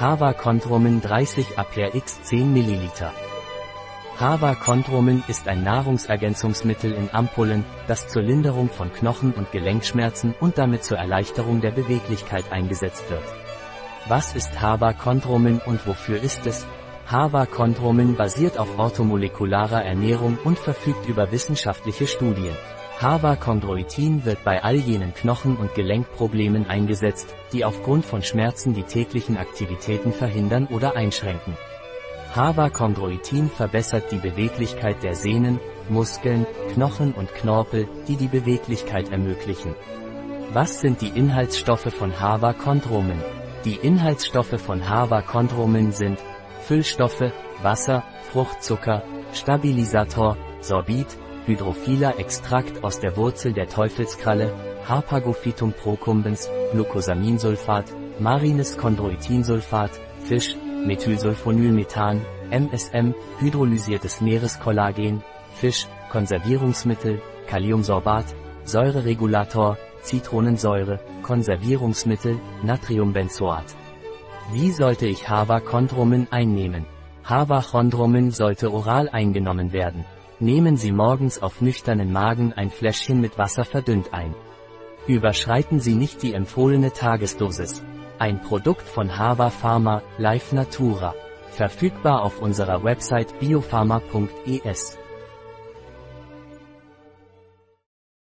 Hava Chondromin 30 APRX 10 ml. Hava Chondromin ist ein Nahrungsergänzungsmittel in Ampullen, das zur Linderung von Knochen- und Gelenkschmerzen und damit zur Erleichterung der Beweglichkeit eingesetzt wird. Was ist Hava Chondromin und wofür ist es? Hava Chondromin basiert auf orthomolekularer Ernährung und verfügt über wissenschaftliche Studien. Hava-Chondroitin wird bei all jenen Knochen- und Gelenkproblemen eingesetzt, die aufgrund von Schmerzen die täglichen Aktivitäten verhindern oder einschränken. Hava-Chondroitin verbessert die Beweglichkeit der Sehnen, Muskeln, Knochen und Knorpel, die die Beweglichkeit ermöglichen. Was sind die Inhaltsstoffe von Hava-Chondromin? Die Inhaltsstoffe von Hava-Chondromin sind Füllstoffe, Wasser, Fruchtzucker, Stabilisator, Sorbit, Hydrophiler Extrakt aus der Wurzel der Teufelskralle, Harpagophytum procumbens, Glucosaminsulfat, marines Chondroitinsulfat, Fisch, Methylsulfonylmethan, MSM, hydrolysiertes Meereskollagen, Fisch, Konservierungsmittel, Kaliumsorbat, Säureregulator, Zitronensäure, Konservierungsmittel, Natriumbenzoat. Wie sollte ich Hava-Chondromin einnehmen? Hava-Chondromin sollte oral eingenommen werden. Nehmen Sie morgens auf nüchternen Magen ein Fläschchen mit Wasser verdünnt ein. Überschreiten Sie nicht die empfohlene Tagesdosis. Ein Produkt von Hava Pharma, Life Natura. Verfügbar auf unserer Website biopharma.es.